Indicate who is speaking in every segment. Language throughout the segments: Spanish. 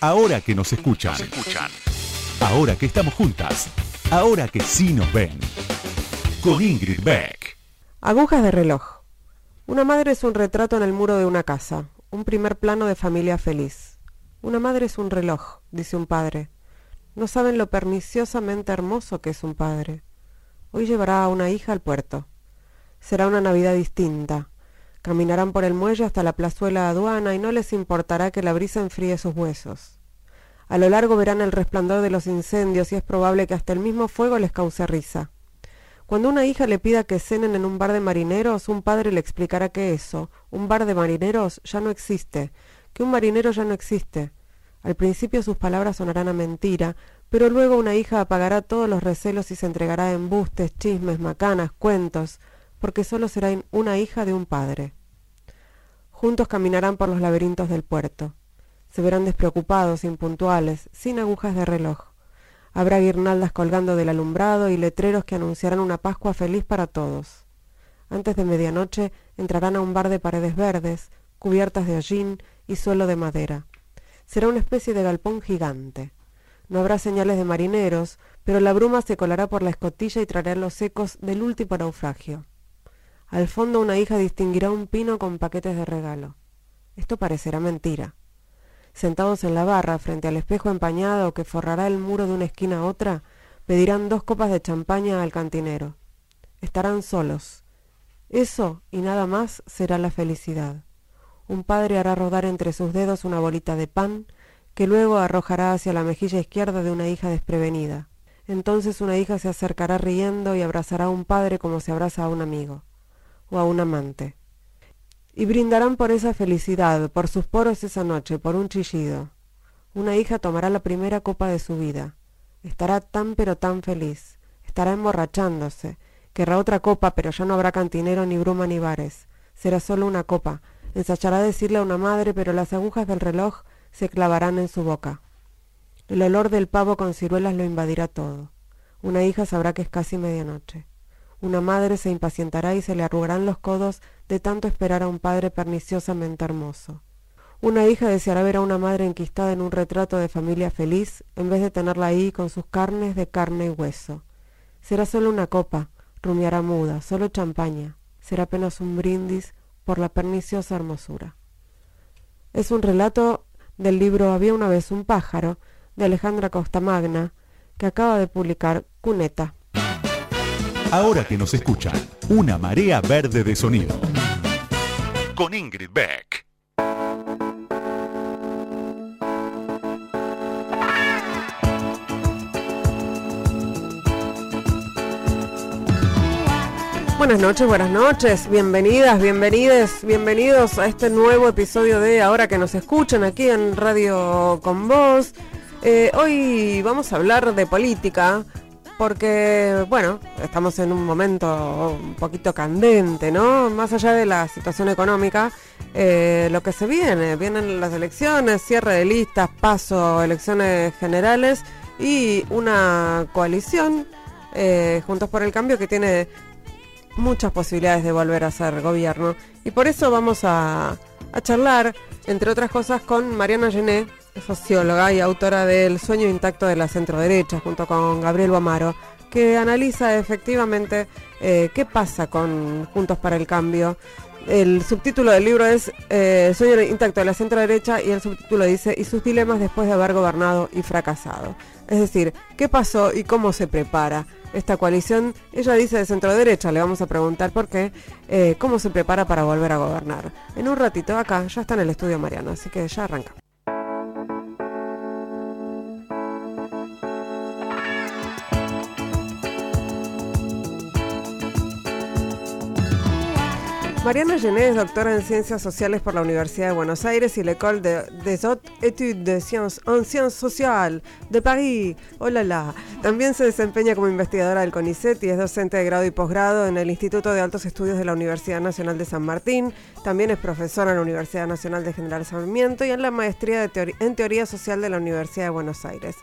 Speaker 1: Ahora que nos escuchan. Ahora que estamos juntas. Ahora que sí nos ven. Con Ingrid Beck.
Speaker 2: Agujas de reloj. Una madre es un retrato en el muro de una casa, un primer plano de familia feliz. Una madre es un reloj, dice un padre. No saben lo perniciosamente hermoso que es un padre. Hoy llevará a una hija al puerto. Será una Navidad distinta. Caminarán por el muelle hasta la plazuela aduana y no les importará que la brisa enfríe sus huesos. A lo largo verán el resplandor de los incendios y es probable que hasta el mismo fuego les cause risa. Cuando una hija le pida que cenen en un bar de marineros, un padre le explicará que eso, un bar de marineros, ya no existe, que un marinero ya no existe. Al principio sus palabras sonarán a mentira, pero luego una hija apagará todos los recelos y se entregará a embustes, chismes, macanas, cuentos, porque sólo será una hija de un padre. Juntos caminarán por los laberintos del puerto. Se verán despreocupados, impuntuales, sin agujas de reloj. Habrá guirnaldas colgando del alumbrado y letreros que anunciarán una Pascua feliz para todos. Antes de medianoche entrarán a un bar de paredes verdes, cubiertas de hollín y suelo de madera. Será una especie de galpón gigante. No habrá señales de marineros, pero la bruma se colará por la escotilla y traerá los ecos del último naufragio. Al fondo una hija distinguirá un pino con paquetes de regalo. Esto parecerá mentira. Sentados en la barra, frente al espejo empañado que forrará el muro de una esquina a otra, pedirán dos copas de champaña al cantinero. Estarán solos. Eso y nada más será la felicidad. Un padre hará rodar entre sus dedos una bolita de pan, que luego arrojará hacia la mejilla izquierda de una hija desprevenida. Entonces una hija se acercará riendo y abrazará a un padre como se abraza a un amigo o a un amante. Y brindarán por esa felicidad, por sus poros esa noche, por un chillido. Una hija tomará la primera copa de su vida. Estará tan pero tan feliz. Estará emborrachándose. Querrá otra copa, pero ya no habrá cantinero, ni bruma, ni bares. Será solo una copa. Ensayará decirle a una madre, pero las agujas del reloj se clavarán en su boca. El olor del pavo con ciruelas lo invadirá todo. Una hija sabrá que es casi medianoche. Una madre se impacientará y se le arrugarán los codos de tanto esperar a un padre perniciosamente hermoso. Una hija deseará ver a una madre enquistada en un retrato de familia feliz en vez de tenerla ahí con sus carnes de carne y hueso. Será solo una copa, rumiará muda, solo champaña. Será apenas un brindis por la perniciosa hermosura. Es un relato del libro Había una vez un pájaro de Alejandra Costamagna que acaba de publicar Cuneta.
Speaker 1: Ahora que nos escuchan, una marea verde de sonido. Con Ingrid Beck.
Speaker 2: Buenas noches, buenas noches, bienvenidas, bienvenides, bienvenidos a este nuevo episodio de Ahora que nos escuchan aquí en Radio Con Voz. Eh, hoy vamos a hablar de política, porque, bueno, estamos en un momento un poquito candente, ¿no? Más allá de la situación económica, eh, lo que se viene, vienen las elecciones, cierre de listas, paso, elecciones generales y una coalición, eh, Juntos por el Cambio, que tiene muchas posibilidades de volver a ser gobierno. Y por eso vamos a, a charlar, entre otras cosas, con Mariana Gené, socióloga y autora del Sueño Intacto de la Centro Derecha, junto con Gabriel Guamaro, que analiza efectivamente eh, qué pasa con Juntos para el Cambio. El subtítulo del libro es eh, Sueño Intacto de la Centro Derecha y el subtítulo dice Y sus dilemas después de haber gobernado y fracasado. Es decir, ¿qué pasó y cómo se prepara? esta coalición, ella dice de centro derecha, le vamos a preguntar por qué, eh, cómo se prepara para volver a gobernar. En un ratito acá, ya está en el estudio Mariano, así que ya arranca. Mariana Gené es doctora en Ciencias Sociales por la Universidad de Buenos Aires y l'École des Hautes Études de Sciences en Sciences Sociales de París. Hola, la. También se desempeña como investigadora del CONICET y es docente de grado y posgrado en el Instituto de Altos Estudios de la Universidad Nacional de San Martín. También es profesora en la Universidad Nacional de General Sarmiento y en la maestría en Teoría Social de la Universidad de Buenos Aires.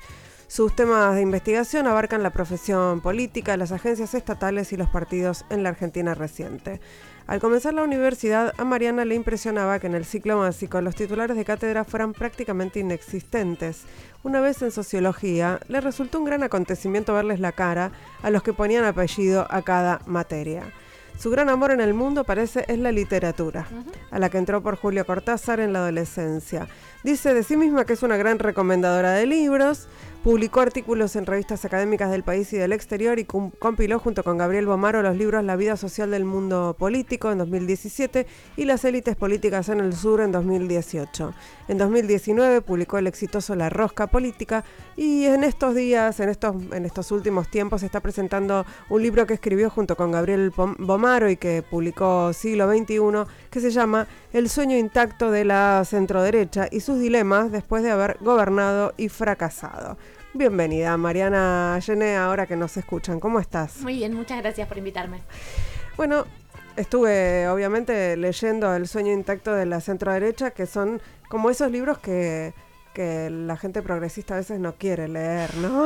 Speaker 2: Sus temas de investigación abarcan la profesión política, las agencias estatales y los partidos en la Argentina reciente. Al comenzar la universidad, a Mariana le impresionaba que en el ciclo básico los titulares de cátedra fueran prácticamente inexistentes. Una vez en sociología, le resultó un gran acontecimiento verles la cara a los que ponían apellido a cada materia. Su gran amor en el mundo parece es la literatura, a la que entró por Julio Cortázar en la adolescencia. Dice de sí misma que es una gran recomendadora de libros, Publicó artículos en revistas académicas del país y del exterior y compiló junto con Gabriel Bomaro los libros La vida social del mundo político en 2017 y Las élites políticas en el sur en 2018. En 2019 publicó el exitoso La rosca política y en estos días, en estos, en estos últimos tiempos, está presentando un libro que escribió junto con Gabriel Bomaro y que publicó Siglo XXI que se llama El sueño intacto de la centroderecha y sus dilemas después de haber gobernado y fracasado. Bienvenida, Mariana Llené, ahora que nos escuchan. ¿Cómo estás?
Speaker 3: Muy bien, muchas gracias por invitarme.
Speaker 2: Bueno, estuve obviamente leyendo El sueño intacto de la centroderecha, que son como esos libros que, que la gente progresista a veces no quiere leer, ¿no?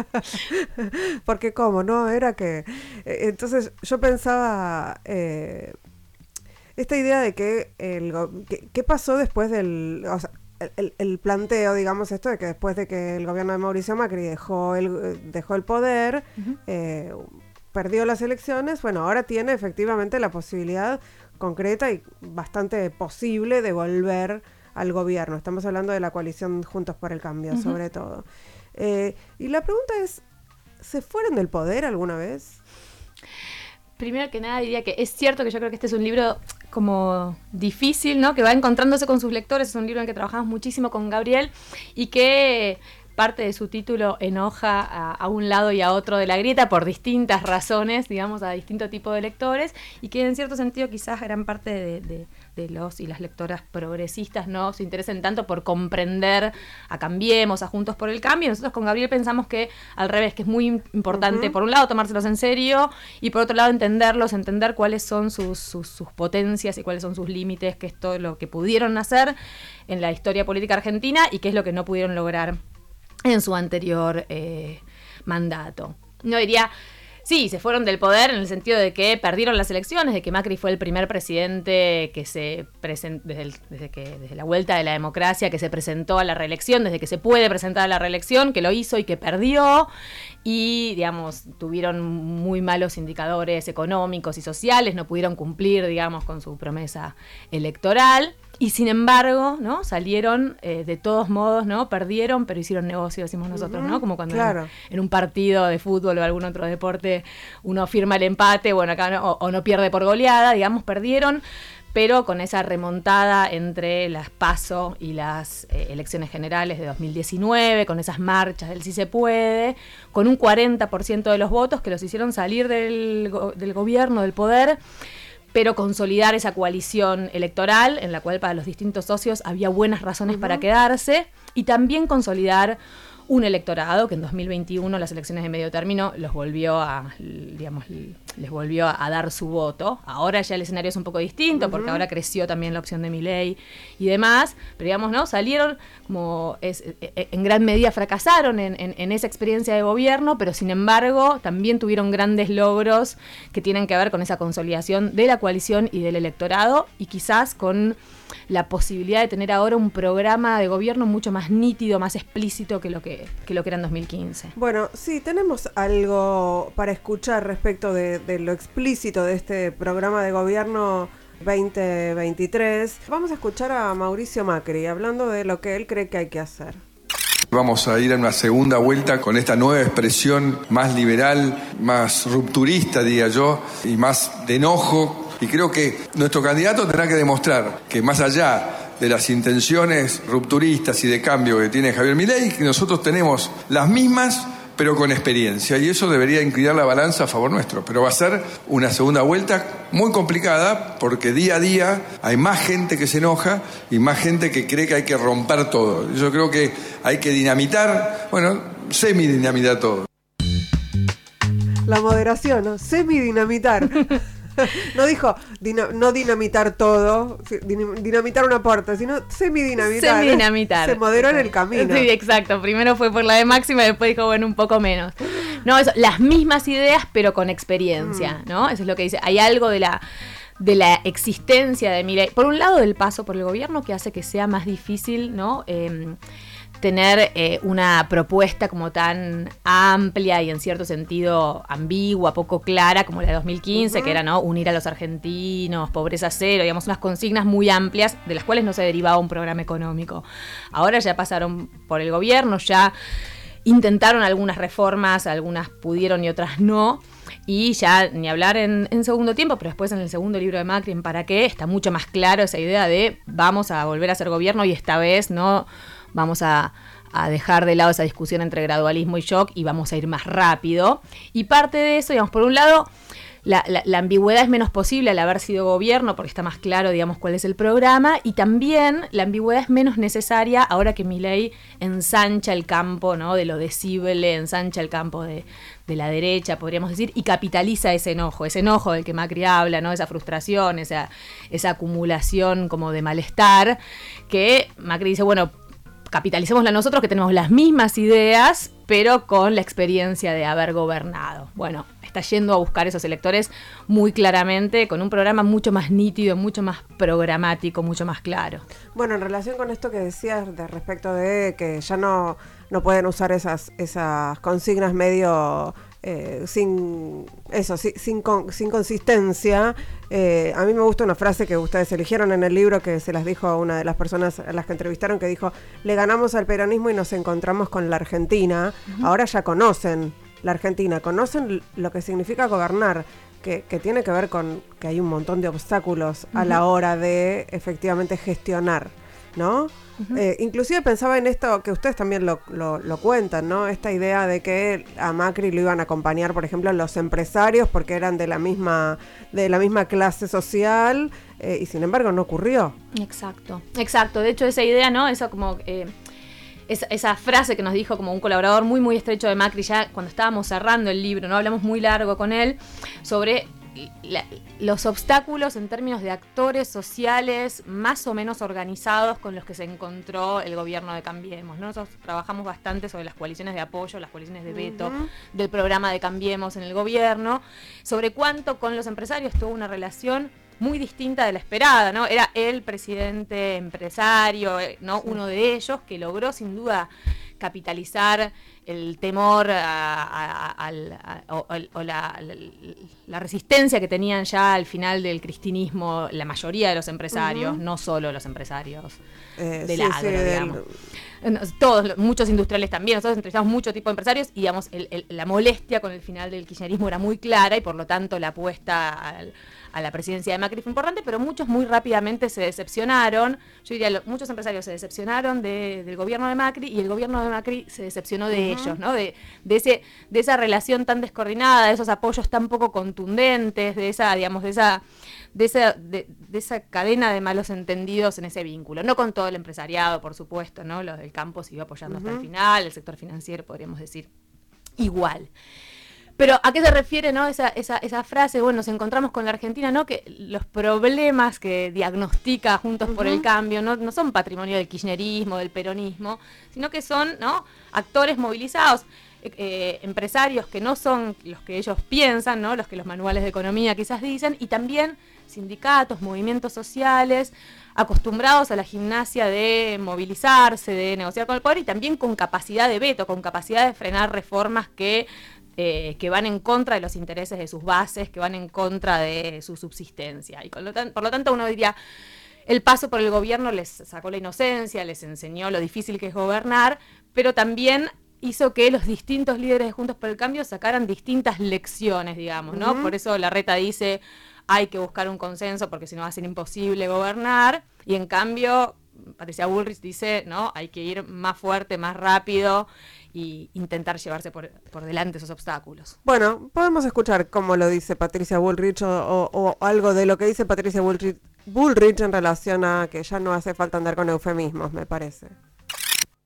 Speaker 2: Porque cómo, ¿no? Era que... Eh, entonces yo pensaba... Eh, esta idea de que, el, qué pasó después del... O sea, el, planteo, digamos, esto de que después de que el gobierno de Mauricio Macri dejó el, dejó el poder, eh, perdió las elecciones, bueno, ahora tiene efectivamente la posibilidad concreta y bastante posible de volver al gobierno. Estamos hablando de la coalición Juntos por el Cambio, sobre todo. Eh, y la pregunta es, ¿se fueron del poder alguna vez?
Speaker 3: Primero que nada diría que es cierto que yo creo que este es un libro como difícil, ¿no? Que va encontrándose con sus lectores, es un libro en el que trabajamos muchísimo con Gabriel y que parte de su título enoja a, un lado y a otro de la grieta por distintas razones, digamos, a distinto tipo de lectores, y que en cierto sentido quizás gran parte de, los y las lectoras progresistas no se interesen tanto por comprender a Cambiemos, a Juntos por el Cambio. Nosotros con Gabriel pensamos que al revés, que es muy importante, por un lado, tomárselos en serio, y por otro lado, entenderlos, entender cuáles son sus, sus potencias y cuáles son sus límites, que es todo lo que pudieron hacer en la historia política argentina y qué es lo que no pudieron lograr en su anterior eh, mandato. No diría, sí, se fueron del poder en el sentido de que perdieron las elecciones, de que Macri fue el primer presidente que se presentó, desde, que, desde la vuelta de la democracia, que se presentó a la reelección, desde que se puede presentar a la reelección, que lo hizo y que perdió, y, digamos, tuvieron muy malos indicadores económicos y sociales, no pudieron cumplir, digamos, con su promesa electoral. Y sin embargo, ¿no? Salieron eh, de todos modos, ¿no? Perdieron, pero hicieron negocio, decimos nosotros, ¿no? Como cuando en, un partido de fútbol o algún otro deporte uno firma el empate, bueno, acá no, o, no pierde por goleada, digamos, perdieron, pero con esa remontada entre las PASO y las eh, elecciones generales de 2019, con esas marchas del sí se puede, con un 40% de los votos que los hicieron salir del, del gobierno, del poder pero consolidar esa coalición electoral en la cual para los distintos socios había buenas razones para quedarse y también consolidar un electorado que en 2021 las elecciones de medio término los volvió a, digamos, les volvió a, dar su voto. Ahora ya el escenario es un poco distinto porque ahora creció también la opción de mi ley y demás, pero digamos, ¿no? Salieron como es, e, e, en gran medida fracasaron en, en, esa experiencia de gobierno, pero sin embargo también tuvieron grandes logros que tienen que ver con esa consolidación de la coalición y del electorado y quizás con la posibilidad de tener ahora un programa de gobierno mucho más nítido, más explícito que lo que, lo que era en 2015.
Speaker 2: Bueno, sí, tenemos algo para escuchar respecto de, lo explícito de este programa de gobierno 2023. Vamos a escuchar a Mauricio Macri hablando de lo que él cree que hay que hacer.
Speaker 4: Vamos a ir a una segunda vuelta con esta nueva expresión más liberal, más rupturista, diría yo, y más de enojo y creo que nuestro candidato tendrá que demostrar que más allá de las intenciones rupturistas y de cambio que tiene Javier Milei, que nosotros tenemos las mismas pero con experiencia. Y eso debería inclinar la balanza a favor nuestro. Pero va a ser una segunda vuelta muy complicada porque día a día hay más gente que se enoja y más gente que cree que hay que romper todo. Yo creo que hay que dinamitar, bueno, semi-dinamitar todo.
Speaker 2: La moderación, ¿no? Semi-dinamitar. no dijo no dinamitar todo, dinamitar una puerta, sino semidinamitar.
Speaker 3: Semidinamitar.
Speaker 2: Se moderó en el camino.
Speaker 3: Sí, exacto. Primero fue por la de máxima y después dijo, bueno, un poco menos. No, eso, las mismas ideas, pero con experiencia, mm. ¿no? Eso es lo que dice. Hay algo de la de la existencia de Milei. Por un lado, del paso por el gobierno que hace que sea más difícil, ¿no? Em, tener eh, una propuesta como tan amplia y en cierto sentido ambigua, poco clara como la de 2015, que era no unir a los argentinos, pobreza cero, digamos unas consignas muy amplias de las cuales no se derivaba un programa económico. Ahora ya pasaron por el gobierno, ya intentaron algunas reformas, algunas pudieron y otras no. Y ya ni hablar en, en, segundo tiempo, pero después en el segundo libro de Macri, ¿para qué? Está mucho más claro esa idea de vamos a volver a ser gobierno y esta vez no vamos a, dejar de lado esa discusión entre gradualismo y shock y vamos a ir más rápido. Y parte de eso, digamos, por un lado, la, ambigüedad es menos posible al haber sido gobierno, porque está más claro, digamos, cuál es el programa, y también la ambigüedad es menos necesaria ahora que mi ley ensancha el campo ¿no? de lo decible, ensancha el campo de, la derecha, podríamos decir, y capitaliza ese enojo, ese enojo del que Macri habla, ¿no? esa frustración, esa, esa acumulación como de malestar, que Macri dice, bueno, capitalicémosla nosotros que tenemos las mismas ideas, pero con la experiencia de haber gobernado. Bueno, está yendo a buscar esos electores muy claramente, con un programa mucho más nítido, mucho más programático, mucho más claro.
Speaker 2: Bueno, en relación con esto que decías de respecto de que ya no, no pueden usar esas, esas consignas medio eh, sin eso, sin, sin, consistencia. Eh, a mí me gusta una frase que ustedes eligieron en el libro que se las dijo a una de las personas a las que entrevistaron que dijo, le ganamos al peronismo y nos encontramos con la Argentina. Ahora ya conocen la Argentina, conocen lo que significa gobernar. Que, tiene que ver con que hay un montón de obstáculos a la hora de efectivamente gestionar, ¿no? Eh, inclusive pensaba en esto que ustedes también lo, lo, cuentan, ¿no? Esta idea de que a Macri lo iban a acompañar, por ejemplo, los empresarios porque eran de la misma, de la misma clase social eh, y sin embargo no ocurrió.
Speaker 3: Exacto, exacto. De hecho, esa idea, ¿no? Eso como... Eh, esa, esa, frase que nos dijo como un colaborador muy muy estrecho de Macri ya cuando estábamos cerrando el libro, no hablamos muy largo con él sobre los obstáculos en términos de actores sociales más o menos organizados con los que se encontró el gobierno de Cambiemos. Nosotros trabajamos bastante sobre las coaliciones de apoyo, las coaliciones de veto del programa de Cambiemos en el gobierno, sobre cuánto con los empresarios tuvo una relación muy distinta de la esperada, ¿no? Era el presidente empresario, eh, ¿no? Uno de ellos que logró sin duda capitalizar el temor o, la, resistencia que tenían ya al final del cristinismo la mayoría de los empresarios, no solo los empresarios eh, del agro, digamos. Todos, muchos industriales también, nosotros entrevistamos muchos tipos de empresarios y digamos, la molestia con el final del kirchnerismo era muy clara y por lo tanto la apuesta al a la presidencia de Macri fue importante, pero muchos muy rápidamente se decepcionaron. Yo diría, muchos empresarios se decepcionaron del gobierno de Macri y el gobierno de Macri se decepcionó de ellos, ¿no? De, ese, de esa relación tan descoordinada, de esos apoyos tan poco contundentes, de esa, digamos, de esa, de esa, de, esa cadena de malos entendidos en ese vínculo. No con todo el empresariado, por supuesto, ¿no? Los del campo siguió apoyando hasta el final, el sector financiero, podríamos decir, igual. Pero ¿a qué se refiere ¿no? esa, esa, esa frase? Bueno, nos encontramos con la Argentina, ¿no? Que los problemas que diagnostica Juntos por el Cambio no, no, son patrimonio del kirchnerismo, del peronismo, sino que son ¿no? actores movilizados. Eh, eh, empresarios que no son los que ellos piensan, ¿no? los que los manuales de economía quizás dicen, y también sindicatos, movimientos sociales, acostumbrados a la gimnasia de movilizarse, de negociar con el poder y también con capacidad de veto, con capacidad de frenar reformas que eh, que van en contra de los intereses de sus bases, que van en contra de su subsistencia. Y por lo tanto uno diría, el paso por el gobierno les sacó la inocencia, les enseñó lo difícil que es gobernar, pero también hizo que los distintos líderes de Juntos por el Cambio sacaran distintas lecciones, digamos, ¿no? Por eso la reta dice, hay que buscar un consenso porque si no va a ser imposible gobernar, y en cambio Patricia Bullrich dice, ¿no? Hay que ir más fuerte, más rápido y intentar llevarse por, delante esos obstáculos.
Speaker 2: Bueno, podemos escuchar cómo lo dice Patricia Bullrich o, algo de lo que dice Patricia Bullrich, Bullrich en relación a que ya no hace falta andar con eufemismos, me parece.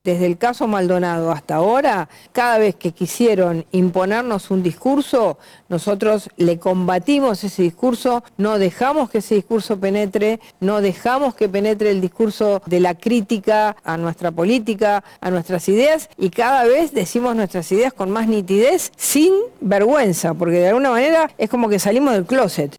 Speaker 5: Desde el caso Maldonado hasta ahora, cada vez que quisieron imponernos un discurso, nosotros le combatimos ese discurso, no dejamos que ese discurso penetre, no dejamos que penetre el discurso de la crítica a nuestra política, a nuestras ideas, y cada vez decimos nuestras ideas con más nitidez, sin vergüenza, porque de alguna manera es como que salimos del closet.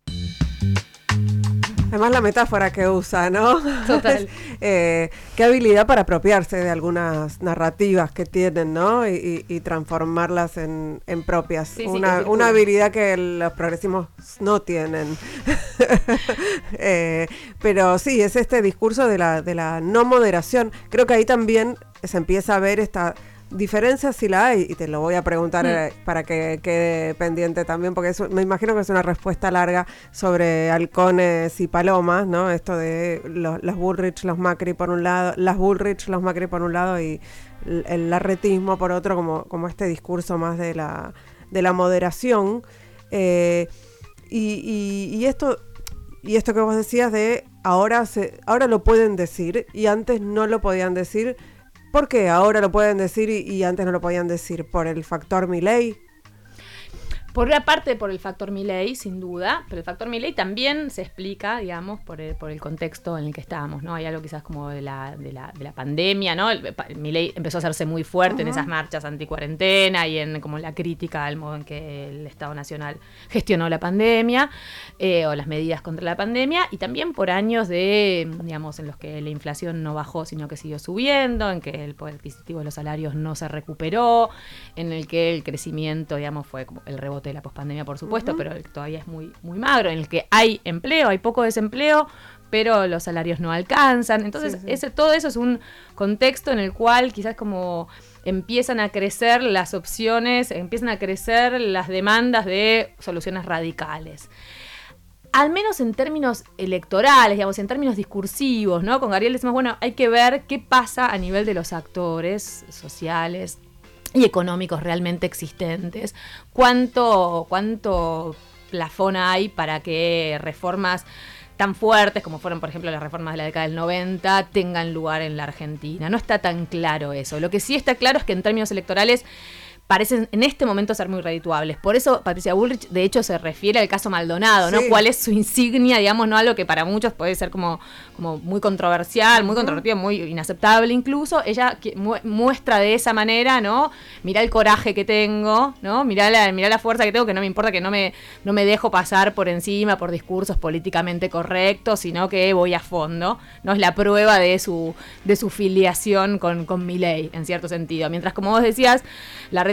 Speaker 2: Además la metáfora que usa, ¿no? Total. Eh, qué habilidad para apropiarse de algunas narrativas que tienen, ¿no? Y, transformarlas en, propias. una, habilidad que los progresivos no tienen. Eh, pero sí, es este discurso de la, de la no moderación. Creo que ahí también se empieza a ver esta diferencias si la hay, y te lo voy a preguntar mm. eh, para que quede pendiente también, porque me imagino que es una respuesta larga sobre halcones y palomas, ¿no? Esto de los, Bullrich, los Macri por un lado, las Bullrich, los Macri por un lado y el, larretismo por otro, como, como este discurso más de la, de la moderación. Eh, y, y, esto y esto que vos decías de ahora se, ahora lo pueden decir y antes no lo podían decir ¿Por qué ahora lo pueden decir y, antes no lo podían decir? ¿Por el factor Miley?
Speaker 3: Por una parte, por el factor Milley, sin duda, pero el factor Milley también se explica, digamos, por el, por el contexto en el que estábamos, ¿no? Hay algo quizás como de la, de la, de la pandemia, ¿no? El, empezó a hacerse muy fuerte en esas marchas anticuarentena y en como la crítica al modo en que el Estado Nacional gestionó la pandemia eh, o las medidas contra la pandemia y también por años de, digamos, en los que la inflación no bajó, sino que siguió subiendo, en que el poder adquisitivo de los salarios no se recuperó, en el que el crecimiento, digamos, fue como el rebote de la pospandemia, por supuesto, pero todavía es muy, muy magro, en el que hay empleo, hay poco desempleo, pero los salarios no alcanzan. Entonces, Ese, todo eso es un contexto en el cual quizás como empiezan a crecer las opciones, empiezan a crecer las demandas de soluciones radicales al menos en términos electorales, digamos, en términos discursivos, ¿no? Con Gabriel decimos, bueno, hay que ver qué pasa a nivel de los actores sociales, y económicos realmente existentes. ¿Cuánto, cuánto plafón hay para que reformas tan fuertes como fueron, por ejemplo, las reformas de la década del 90, tengan lugar en la Argentina? No está tan claro eso. Lo que sí está claro es que en términos electorales parecen en este momento ser muy redituables. Por eso Patricia Bullrich, de hecho, se refiere al caso Maldonado, ¿no? ¿Cuál es su insignia, digamos, no algo que para muchos puede ser como, como muy controversial, muy controvertido, muy inaceptable incluso? Ella muestra de esa manera, ¿no? Mirá el coraje que tengo, ¿no? Mirá la, la fuerza que tengo, que no me importa que no me, no me dejo pasar por encima por discursos políticamente correctos, sino que voy a fondo, ¿no? Es la prueba de su, de su filiación con, con mi ley, en cierto sentido. Mientras, como vos decías, la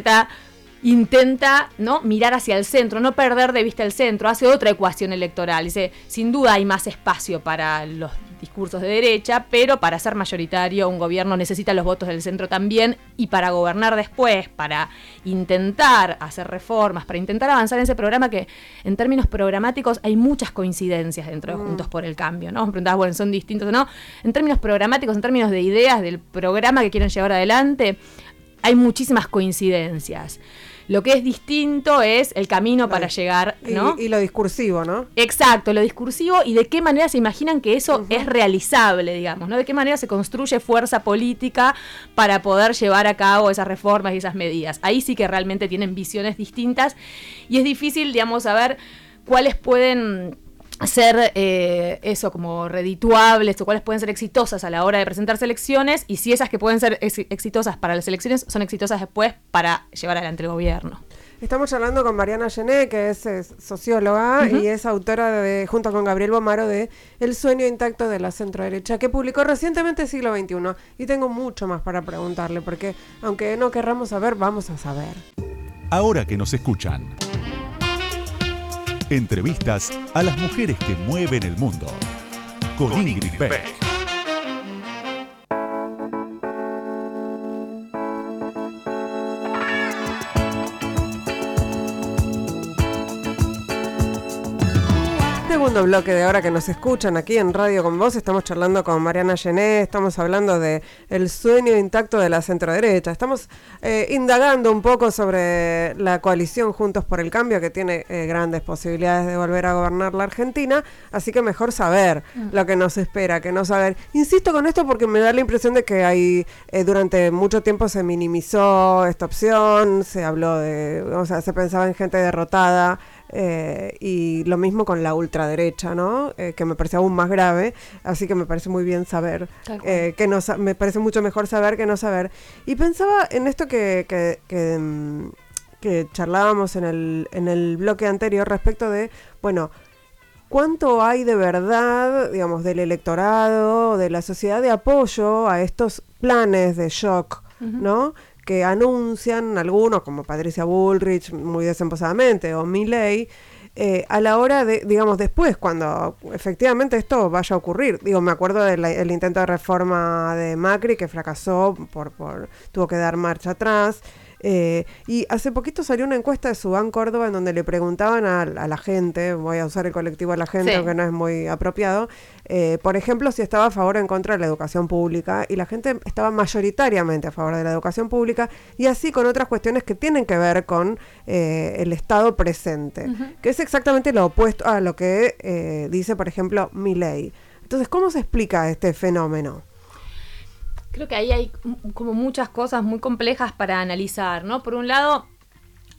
Speaker 3: intenta ¿no? mirar hacia el centro, no perder de vista el centro, hace otra ecuación electoral. Dice, sin duda hay más espacio para los discursos de derecha, pero para ser mayoritario un gobierno necesita los votos del centro también y para gobernar después, para intentar hacer reformas, para intentar avanzar en ese programa que en términos programáticos hay muchas coincidencias dentro de mm. Juntos por el Cambio, ¿no? Me preguntabas, bueno, son distintos o no. En términos programáticos, en términos de ideas del programa que quieren llevar adelante, hay muchísimas coincidencias. Lo que es distinto es el camino para llegar, ¿no?
Speaker 2: Y, lo discursivo, ¿no?
Speaker 3: Exacto, lo discursivo y de qué manera se imaginan que eso es realizable, digamos, ¿no? De qué manera se construye fuerza política para poder llevar a cabo esas reformas y esas medidas. Ahí sí que realmente tienen visiones distintas y es difícil, digamos, saber cuáles pueden ser eh, eso como redituables o cuáles pueden ser exitosas a la hora de presentarse elecciones y si esas que pueden ser exitosas para las elecciones son exitosas después para llevar adelante el gobierno.
Speaker 2: Estamos hablando con Mariana Gené, que es, socióloga y es autora de, junto con Gabriel Bomaro de El sueño intacto de la centro derecha, que publicó recientemente Siglo XXI. Y tengo mucho más para preguntarle, porque aunque no querramos saber, vamos a saber.
Speaker 1: Ahora que nos escuchan. Entrevistas a las mujeres que mueven el mundo. Con, Ingrid Beck.
Speaker 2: Segundo bloque de ahora que nos escuchan aquí en Radio con Vos. Estamos charlando con Mariana Gené, estamos hablando de el sueño intacto de la centroderecha. Estamos eh, indagando un poco sobre la coalición Juntos por el Cambio, que tiene eh, grandes posibilidades de volver a gobernar la Argentina. Así que mejor saber mm. lo que nos espera que no saber. Insisto con esto porque me da la impresión de que hay eh, durante mucho tiempo se minimizó esta opción, se habló de, o sea, se pensaba en gente derrotada. Eh, y lo mismo con la ultraderecha, ¿no? Eh, que me parece aún más grave, así que me parece muy bien saber, eh, que no, me parece mucho mejor saber que no saber. Y pensaba en esto que, que, que, mm, que charlábamos en el, en el bloque anterior respecto de, bueno, ¿cuánto hay de verdad, digamos, del electorado, de la sociedad de apoyo a estos planes de shock, ¿no? Que anuncian algunos, como Patricia Bullrich, muy desemposadamente, o Milley, eh, a la hora de, digamos, después, cuando efectivamente esto vaya a ocurrir. Digo, me acuerdo del intento de reforma de Macri que fracasó, por, por tuvo que dar marcha atrás. Eh, y hace poquito salió una encuesta de Subán Córdoba en donde le preguntaban a, la gente, voy a usar el colectivo a la gente, aunque no es muy apropiado, eh, por ejemplo, si estaba a favor o en contra de la educación pública, y la gente estaba mayoritariamente a favor de la educación pública, y así con otras cuestiones que tienen que ver con eh, el Estado presente, que es exactamente lo opuesto a lo que dice, por ejemplo, mi ley. Entonces, ¿cómo se explica este fenómeno?
Speaker 3: Creo que ahí hay como muchas cosas muy complejas para analizar, ¿no? Por un lado,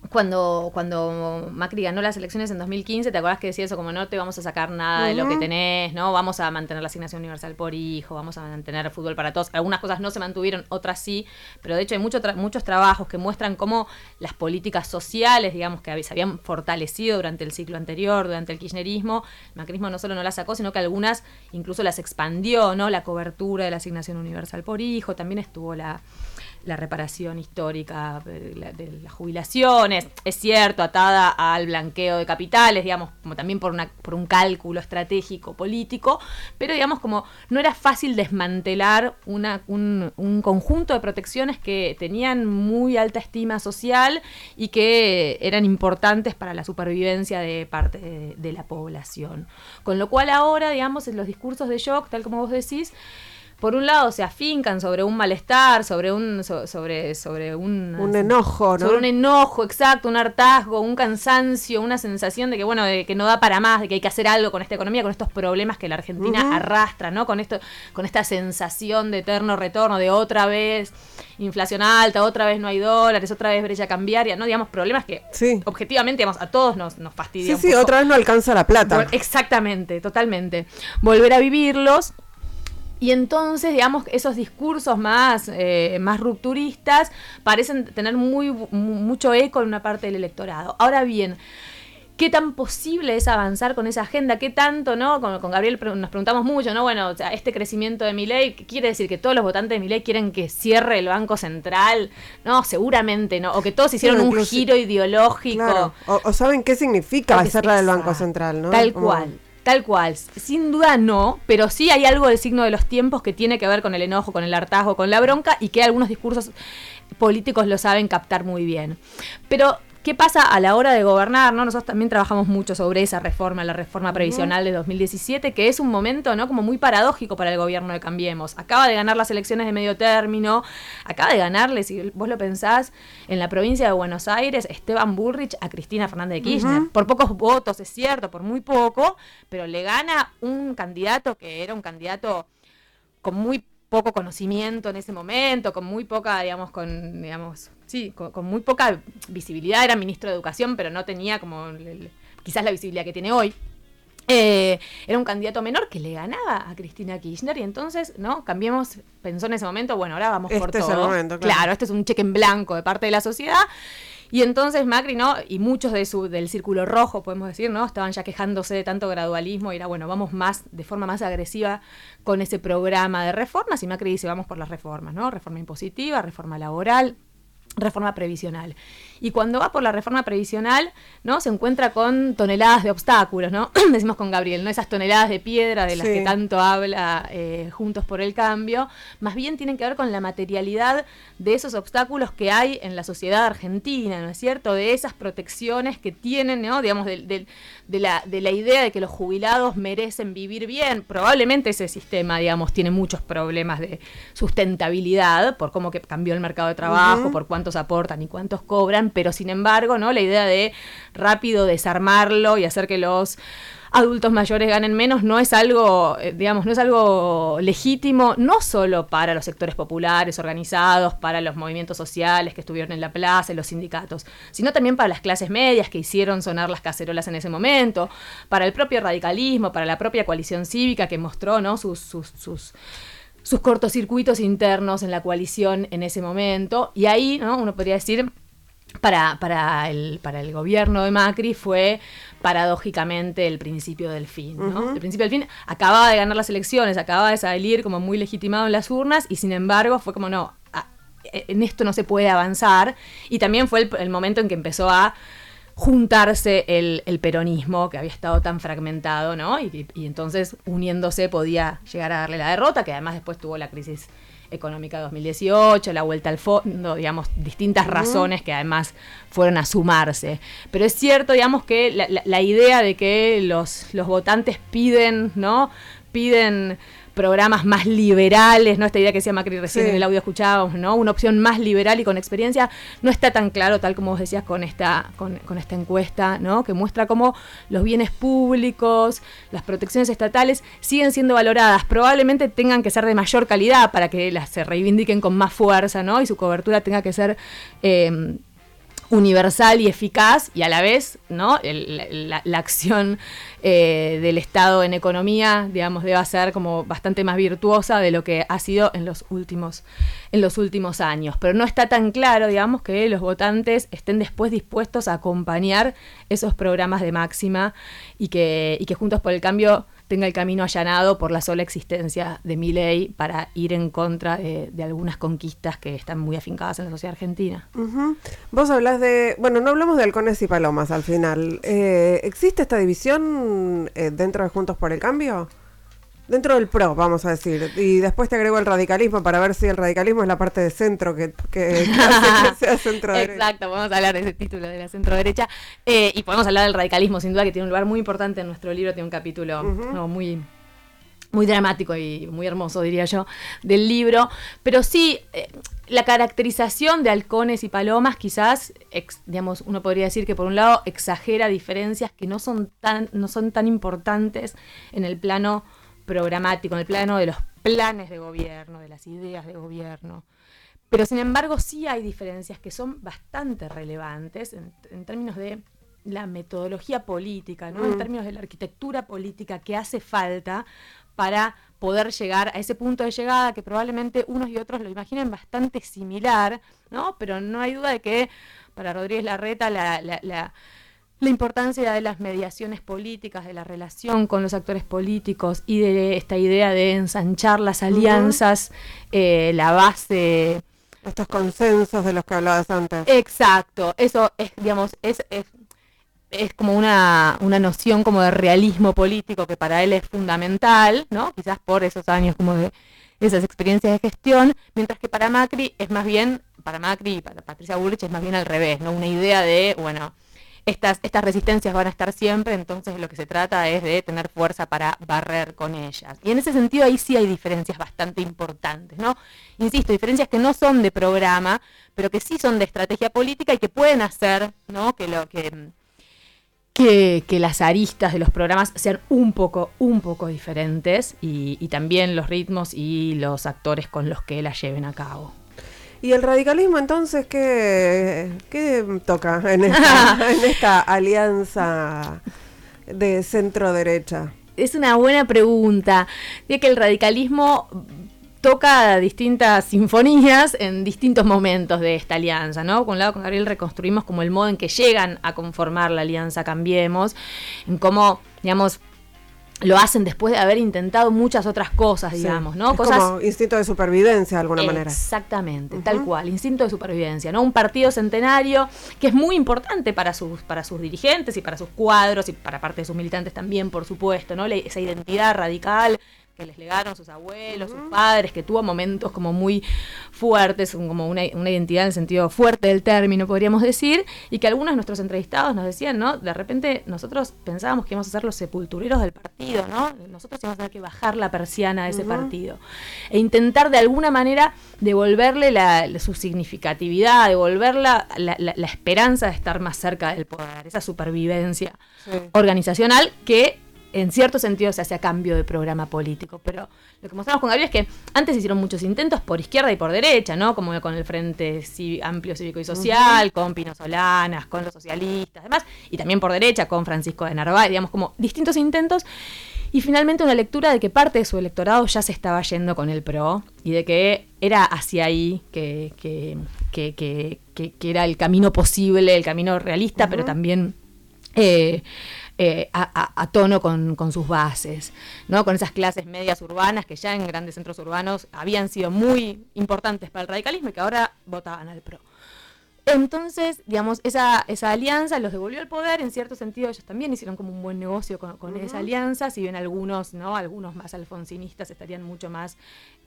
Speaker 3: cuando, cuando Macri ganó las elecciones en 2015, ¿te acuerdas que decía eso como no te vamos a sacar nada de lo que tenés, ¿no? Vamos a mantener la asignación universal por hijo, vamos a mantener el fútbol para todos. Algunas cosas no se mantuvieron, otras sí, pero de hecho hay mucho muchos trabajos que muestran cómo las políticas sociales, digamos, que se habían fortalecido durante el ciclo anterior, durante el kirchnerismo, el macrismo no solo no las sacó, sino que algunas incluso las expandió, ¿no? La cobertura de la asignación universal por hijo, también estuvo la la reparación histórica de, las jubilaciones, es cierto, atada al blanqueo de capitales, digamos, como también por, una, por un cálculo estratégico político, pero digamos como no era fácil desmantelar una, un, un, conjunto de protecciones que tenían muy alta estima social y que eran importantes para la supervivencia de parte de, de la población. Con lo cual ahora, digamos, en los discursos de shock, tal como vos decís, por un lado se afincan sobre un malestar, sobre un sobre sobre un
Speaker 2: un enojo,
Speaker 3: ¿no? Sobre un enojo, exacto, un hartazgo, un cansancio, una sensación de que bueno, de que no da para más, de que hay que hacer algo con esta economía, con estos problemas que la Argentina arrastra, ¿no? Con esto con esta sensación de eterno retorno de otra vez inflación alta, otra vez no hay dólares, otra vez brecha cambiaria, ¿no? Digamos, problemas que objetivamente digamos, a todos nos, nos fastidian.
Speaker 2: Sí, sí, otra vez no alcanza la plata.
Speaker 3: Exactamente, totalmente. Volver a vivirlos y entonces, digamos, esos discursos más, eh, más rupturistas parecen tener muy, mucho eco en una parte del electorado. Ahora bien, ¿Qué tan posible es avanzar con esa agenda? ¿Qué tanto, no? Con, Gabriel nos preguntamos mucho, ¿no? Bueno, o sea, este crecimiento de mi ley, quiere decir que todos los votantes de mi ley quieren que cierre el Banco Central? No, seguramente no. O que todos hicieron un giro ideológico.
Speaker 2: O, saben qué significa hacerla del Banco Central, ¿no?
Speaker 3: Tal cual. Tal cual. Sin duda no, pero sí hay algo del signo de los tiempos que tiene que ver con el enojo, con el hartazgo, con la bronca y que algunos discursos políticos lo saben captar muy bien. Pero ¿Qué pasa a la hora de gobernar? ¿no? Nosotros también trabajamos mucho sobre esa reforma, la reforma previsional de 2017, que es un momento ¿no? como muy paradójico para el gobierno de Cambiemos. Acaba de ganar las elecciones de medio término, acaba de ganarle, si vos lo pensás, en la provincia de Buenos Aires, Esteban Bullrich a Cristina Fernández de Kirchner. Por pocos votos, es cierto, por muy poco, pero le gana un candidato que era un candidato con muy poco conocimiento en ese momento, con muy poca, digamos, con, digamos, sí, con, muy poca visibilidad, era ministro de Educación, pero no tenía como quizás la visibilidad que tiene hoy. Eh, era un candidato menor que le ganaba a Cristina Kirchner y entonces, ¿no? Cambiemos, pensó en ese momento, bueno, ahora vamos por
Speaker 2: este
Speaker 3: todo.
Speaker 2: claro.
Speaker 3: claro, este es un cheque en blanco de parte de la sociedad y entonces Macri, ¿no? Y muchos de su, del círculo rojo, podemos decir, ¿no? Estaban ya quejándose de tanto gradualismo y era, bueno, vamos más, de forma más agresiva con ese programa de reformas. Y Macri dice, vamos por las reformas, ¿no? Reforma impositiva, reforma laboral, reforma previsional. Y cuando va por la reforma previsional, ¿no? Se encuentra con toneladas de obstáculos, ¿no? Decimos con Gabriel, ¿no? Esas toneladas de piedra de las que tanto habla eh, Juntos por el Cambio, más bien tienen que ver con la materialidad de esos obstáculos que hay en la sociedad argentina, ¿no es cierto? De esas protecciones que tienen, ¿no? Digamos, de, la, de la idea de que los jubilados merecen vivir bien. Probablemente ese sistema, digamos, tiene muchos problemas de sustentabilidad por cómo que cambió el mercado de trabajo, por cuántos aportan y cuántos cobran, pero sin embargo, ¿no? La idea de rápido desarmarlo y hacer que los adultos mayores ganen menos no es algo, eh, digamos, no es algo legítimo, no solo para los sectores populares organizados, para los movimientos sociales que estuvieron en la plaza, los sindicatos, sino también para las clases medias que hicieron sonar las cacerolas en ese momento, para el propio radicalismo, para la propia coalición cívica que mostró, ¿no? sus, sus, sus sus cortocircuitos internos en la coalición en ese momento. Y ahí, ¿no? Uno podría decir, para, para, el, para el gobierno de Macri fue paradójicamente el principio del fin. ¿no? El principio del fin acababa de ganar las elecciones, acababa de salir como muy legitimado en las urnas y sin embargo fue como no, en esto no se puede avanzar y también fue el, momento en que empezó a juntarse el, peronismo que había estado tan fragmentado, ¿no? Y, y entonces uniéndose podía llegar a darle la derrota, que además después tuvo la crisis económica 2018, la vuelta al fondo, digamos, distintas razones que además fueron a sumarse. Pero es cierto, digamos, que la, idea de que los, los votantes piden, ¿no? Piden programas más liberales, ¿no? Esta idea que decía Macri recién en el audio escuchábamos, ¿no? Una opción más liberal y con experiencia no está tan claro, tal como vos decías, con esta, con, esta encuesta, ¿no? Que muestra cómo los bienes públicos, las protecciones estatales siguen siendo valoradas. Probablemente tengan que ser de mayor calidad para que las se reivindiquen con más fuerza, ¿no? Y su cobertura tenga que ser eh, universal y eficaz y a la vez ¿no? la, acción eh, del Estado en economía, digamos, deba ser como bastante más virtuosa de lo que ha sido en los últimos, en los últimos años. Pero no está tan claro, digamos, que los votantes estén después dispuestos a acompañar esos programas de máxima y que, y que Juntos por el Cambio tenga el camino allanado por la sola existencia de mi ley para ir en contra de, algunas conquistas que están muy afincadas en la sociedad argentina.
Speaker 2: Vos hablas de, bueno, no hablamos de halcones y palomas al final. Eh, ¿Existe esta división eh, dentro de Juntos por el Cambio? Dentro del PRO, vamos a decir. Y después te agrego el radicalismo para ver si el radicalismo es la parte de centro que, que,
Speaker 3: sea centro derecha. Exacto, podemos hablar de ese título de la centro derecha. Eh, y podemos hablar del radicalismo, sin duda, que tiene un lugar muy importante en nuestro libro, tiene un capítulo muy, muy dramático y muy hermoso, diría yo, del libro. Pero sí, eh, la caracterización de halcones y palomas, quizás, digamos, uno podría decir que por un lado exagera diferencias que no son tan, no son tan importantes en el plano programático, en el plano de los planes de gobierno, de las ideas de gobierno. Pero sin embargo sí hay diferencias que son bastante relevantes en, términos de la metodología política, ¿no? en mm. términos de la arquitectura política que hace falta para poder llegar a ese punto de llegada que probablemente unos y otros lo imaginen bastante similar, ¿no? Pero no hay duda de que para Rodríguez Larreta la, la la importancia de las mediaciones políticas, de la relación con los actores políticos y de esta idea de ensanchar las alianzas, eh, la base...
Speaker 2: Estos consensos de los que hablabas antes.
Speaker 3: Exacto, eso es, digamos, es, es, como una, una, noción como de realismo político que para él es fundamental, ¿no? Quizás por esos años como de esas experiencias de gestión, mientras que para Macri es más bien, para Macri y para Patricia Bullrich es más bien al revés, ¿no? Una idea de, bueno, estas, resistencias van a estar siempre, entonces lo que se trata es de tener fuerza para barrer con ellas. Y en ese sentido ahí sí hay diferencias bastante importantes, ¿no? Insisto, diferencias que no son de programa, pero que sí son de estrategia política y que pueden hacer, ¿no? Que lo que que, las aristas de los programas sean un poco, un poco diferentes y, y también los ritmos y los actores con los que las lleven a cabo.
Speaker 2: ¿Y el radicalismo entonces qué, qué toca en esta, alianza de centro-derecha?
Speaker 3: Es una buena pregunta. Dice que el radicalismo toca distintas sinfonías en distintos momentos de esta alianza, ¿no? Con un lado, con Gabriel reconstruimos como el modo en que llegan a conformar la alianza Cambiemos, en cómo, digamos, lo hacen después de haber intentado muchas otras cosas, digamos, ¿no?
Speaker 2: Es
Speaker 3: cosas
Speaker 2: como instinto de supervivencia de alguna manera.
Speaker 3: Exactamente, tal cual, instinto de supervivencia, ¿no? Un partido centenario que es muy importante para sus para sus dirigentes y para sus cuadros y para parte de sus militantes también, por supuesto, ¿no? esa identidad radical que les legaron sus abuelos, sus padres, que tuvo momentos como muy fuertes, como una, identidad en el sentido fuerte del término, podríamos decir, y que algunos de nuestros entrevistados nos decían, ¿no? De repente nosotros pensábamos que íbamos a ser los sepultureros del partido, ¿no? Nosotros íbamos a tener que bajar la persiana de ese partido e intentar de alguna manera devolverle la, su significatividad, devolver la, la, esperanza de estar más cerca del poder, esa supervivencia organizacional que en cierto sentido se hace a cambio de programa político. Pero lo que mostramos con Gabriel es que antes hicieron muchos intentos por izquierda y por derecha, ¿no? Como con el Frente Amplio Cívico y Social, con Pino Solanas, con los socialistas, demás, y también por derecha con Francisco de Narváez, digamos, como distintos intentos. Y finalmente una lectura de que parte de su electorado ya se estaba yendo con el PRO y de que era hacia ahí que, que, que, que era el camino posible, el camino realista, pero también... Eh, eh, a, tono con, sus bases, ¿no? con esas clases medias urbanas que ya en grandes centros urbanos habían sido muy importantes para el radicalismo y que ahora votaban al PRO. Entonces, digamos, esa, esa alianza los devolvió al poder, en cierto sentido ellos también hicieron como un buen negocio con, esa alianza, si bien algunos, ¿no? Algunos más alfonsinistas estarían mucho más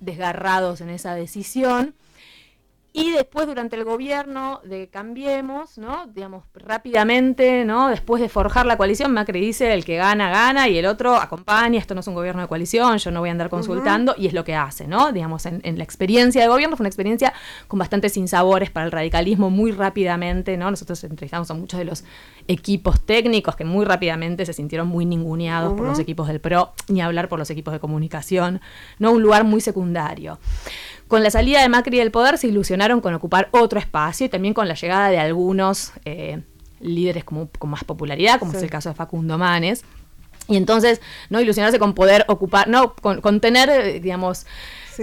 Speaker 3: desgarrados en esa decisión. Y después, durante el gobierno de Cambiemos, ¿no? Digamos, rápidamente, ¿no? Después de forjar la coalición, Macri dice, el que gana, gana, y el otro acompaña, esto no es un gobierno de coalición, yo no voy a andar consultando, y es lo que hace, ¿no? Digamos, en, la experiencia de gobierno fue una experiencia con bastantes sinsabores para el radicalismo muy rápidamente, ¿no? Nosotros entrevistamos a muchos de los equipos técnicos que muy rápidamente se sintieron muy ninguneados por los equipos del PRO, ni hablar por los equipos de comunicación, ¿no? Un lugar muy secundario. Con la salida de Macri del poder se ilusionaron con ocupar otro espacio y también con la llegada de algunos eh, líderes con más popularidad, como es el caso de Facundo Manes. Y entonces, no ilusionarse con poder ocupar, no, con, tener, eh, digamos,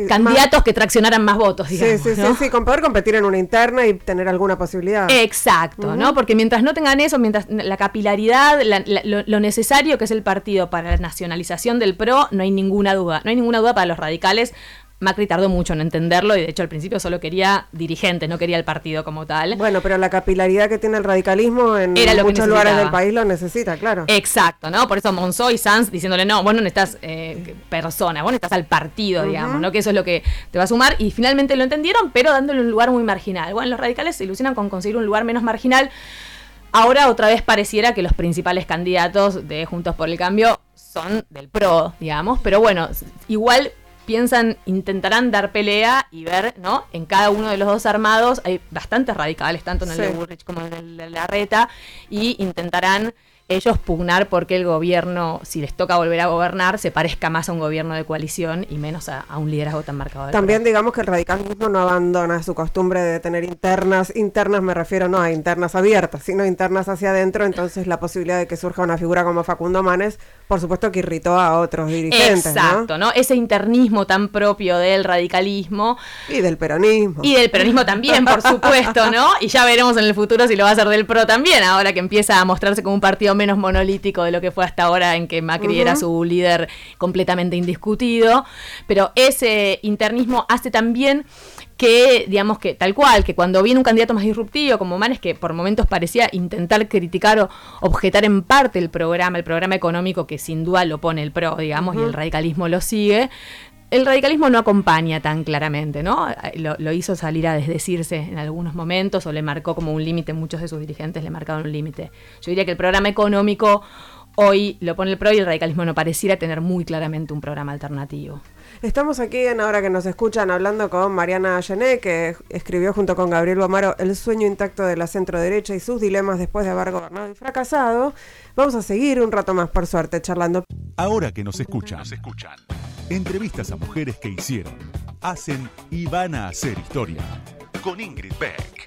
Speaker 3: candidatos que traccionaran más votos, digamos.
Speaker 2: Sí, sí, sí, sí, con poder competir en una interna y tener alguna posibilidad.
Speaker 3: Exacto, ¿no? Porque mientras no tengan eso, mientras la capilaridad, lo, lo, necesario que es el partido para la nacionalización del PRO, no hay ninguna duda. No hay ninguna duda para los radicales Macri tardó mucho en entenderlo y de hecho al principio solo quería dirigente, no quería el partido como tal.
Speaker 2: Bueno, pero la capilaridad que tiene el radicalismo en muchos lugares del país lo necesita, claro.
Speaker 3: Exacto, ¿no? Por eso Monzó y Sanz diciéndole, no, vos no necesitas eh, persona, vos necesitas al partido, digamos, ¿no? Que eso es lo que te va a sumar. Y finalmente lo entendieron, pero dándole un lugar muy marginal. Bueno, los radicales se ilusionan con conseguir un lugar menos marginal. Ahora otra vez pareciera que los principales candidatos de Juntos por el Cambio son del PRO, digamos, pero bueno, igual piensan, intentarán dar pelea y ver, ¿no? En cada uno de los dos armados hay bastantes radicales, tanto en el de Bullrich como en el de Larreta, y intentarán ellos pugnar porque el gobierno, si les toca volver a gobernar, se parezca más a un gobierno de coalición y menos a, un liderazgo tan marcado.
Speaker 2: También digamos que el radicalismo no abandona su costumbre de tener internas, internas me refiero no a internas abiertas, sino internas hacia adentro, entonces la posibilidad de que surja una figura como Facundo Manes, por supuesto que irritó a otros dirigentes.
Speaker 3: Exacto, ¿no? Ese internismo tan propio del radicalismo.
Speaker 2: Y del peronismo.
Speaker 3: Y del peronismo también, por supuesto, ¿no? Y ya veremos en el futuro si lo va a hacer del PRO también, ahora que empieza a mostrarse como un partido menos monolítico de lo que fue hasta ahora en que Macri era su líder completamente indiscutido, pero ese internismo hace también que, digamos que tal cual, que cuando viene un candidato más disruptivo como Manes, que por momentos parecía intentar criticar o objetar en parte el programa, el programa económico que sin duda lo pone el PRO, digamos, y el radicalismo lo sigue, el radicalismo no acompaña tan claramente, ¿no? Lo, hizo salir a desdecirse en algunos momentos o le marcó como un límite, muchos de sus dirigentes le marcaron un límite. Yo diría que el programa económico hoy lo pone el PRO y el radicalismo no pareciera tener muy claramente un programa alternativo.
Speaker 2: Estamos aquí en Ahora que nos escuchan hablando con Mariana Allané, que escribió junto con Gabriel Bomaro El sueño intacto de la centro derecha y sus dilemas después de haber gobernado y fracasado. Vamos a seguir un rato más, por suerte, charlando.
Speaker 1: Ahora que nos escuchan, nos escuchan. Entrevistas a mujeres que hicieron, hacen y van a hacer historia. Con Ingrid Beck.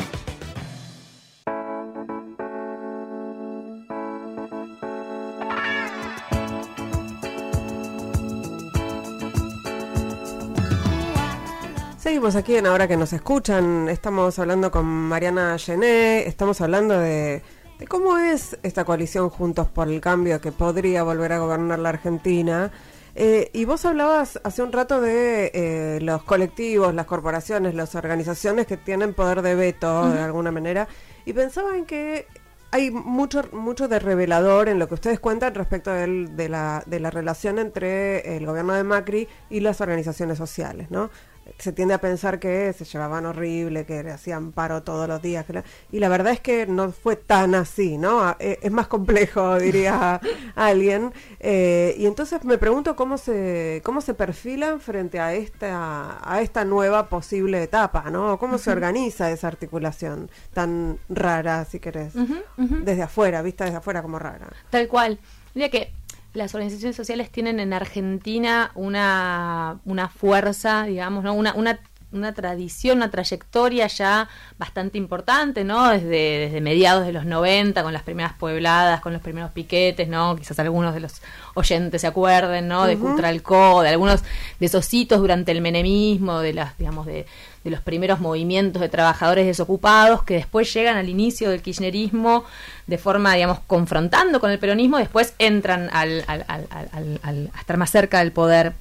Speaker 2: Seguimos aquí en Ahora que nos escuchan. Estamos hablando con Mariana Gené, estamos hablando de de cómo es esta coalición Juntos por el Cambio que podría volver a gobernar la Argentina. Eh, y vos hablabas hace un rato de eh, los colectivos, las corporaciones, las organizaciones que tienen poder de veto de alguna manera. Y pensaba en que hay mucho, mucho de revelador en lo que ustedes cuentan respecto de, la, de la relación entre el gobierno de Macri y las organizaciones sociales, ¿no? Se tiende a pensar que se llevaban horrible, que hacían paro todos los días. y la verdad es que no fue tan así, ¿no? Eh, es más complejo, diría alguien. Eh, y entonces me pregunto cómo se, cómo se perfilan frente a esta, a esta nueva posible etapa, ¿no? ¿Cómo se organiza esa articulación tan rara, si querés? Desde afuera, vista desde afuera como rara.
Speaker 3: Tal cual. Mira que las organizaciones sociales tienen en Argentina una, una fuerza, digamos, ¿no? una, una, una, tradición, una trayectoria ya bastante importante, ¿no? Desde, desde mediados de los 90, con las primeras puebladas, con los primeros piquetes, ¿no? Quizás algunos de los oyentes se acuerden, ¿no? De uh de algunos de esos hitos durante el menemismo, de las, digamos, de de los primeros movimientos de trabajadores desocupados que después llegan al inicio del kirchnerismo de forma, digamos, confrontando con el peronismo, después entran al, al, al, a estar más cerca del poder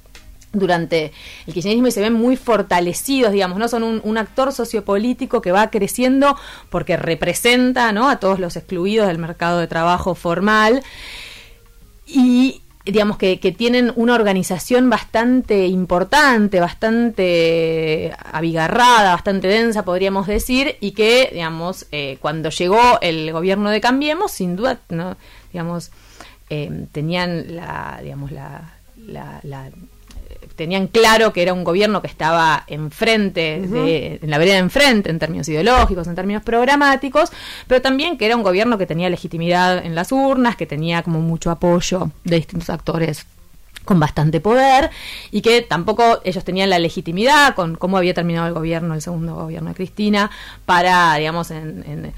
Speaker 3: durante el kirchnerismo y se ven muy fortalecidos, digamos, ¿no? Son un, un, actor sociopolítico que va creciendo porque representa, ¿no? A todos los excluidos del mercado de trabajo formal. Y digamos que, que, tienen una organización bastante importante, bastante abigarrada, bastante densa, podríamos decir, y que, digamos, eh, cuando llegó el gobierno de Cambiemos, sin duda, ¿no? digamos, eh, tenían la, digamos, la, la, la tenían claro que era un gobierno que estaba enfrente, de, en la vereda enfrente, en términos ideológicos, en términos programáticos, pero también que era un gobierno que tenía legitimidad en las urnas, que tenía como mucho apoyo de distintos actores con bastante poder y que tampoco ellos tenían la legitimidad con cómo había terminado el gobierno, el segundo gobierno de Cristina, para, digamos, en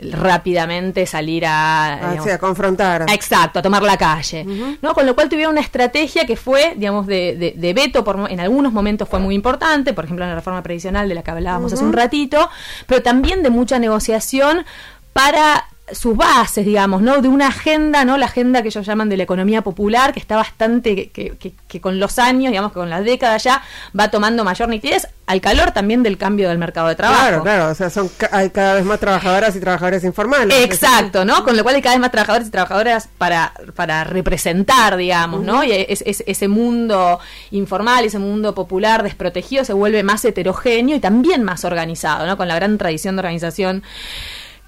Speaker 3: rápidamente salir a,
Speaker 2: ah, confrontar.
Speaker 3: exacto, a tomar la calle. ¿no? Con lo cual tuvieron una estrategia que fue, digamos, de, de, veto, por, en algunos momentos fue muy importante, por ejemplo, en la reforma previsional de la que hablábamos hace un ratito, pero también de mucha negociación para sus bases, digamos, ¿no? De una agenda, ¿no? La agenda que ellos llaman de la economía popular, que está bastante, que, que, con los años, digamos, que con la década ya va tomando mayor nitidez, al calor también del cambio del mercado de trabajo.
Speaker 2: Claro, claro, o sea, son, hay cada vez más trabajadoras y trabajadores informales.
Speaker 3: Exacto, ¿no? Con lo cual hay cada vez más trabajadores y trabajadoras para, para representar, digamos, ¿no? Y es, ese mundo informal, ese mundo popular desprotegido se vuelve más heterogéneo y también más organizado, ¿no? Con la gran tradición de organización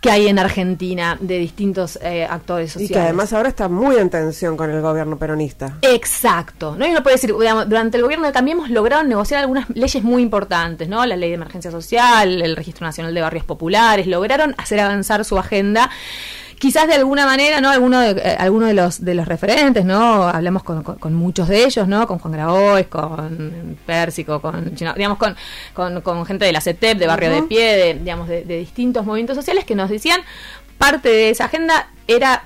Speaker 3: que hay en Argentina de distintos eh, actores sociales.
Speaker 2: Y que además ahora está muy en tensión con el gobierno peronista.
Speaker 3: Exacto. ¿no? Y uno puede decir, durante el gobierno de Cambiemos lograron negociar algunas leyes muy importantes, ¿no? La ley de emergencia social, el registro nacional de barrios populares, lograron hacer avanzar su agenda quizás de alguna manera, ¿no? Alguno de, eh, alguno de los de los referentes, ¿no? Hablamos con, con, muchos de ellos, ¿no? Con Juan Grabois, con Pérsico, con digamos con, con, gente de la CETEP, de Barrio de Pie, de, digamos, de, distintos movimientos sociales que nos decían parte de esa agenda era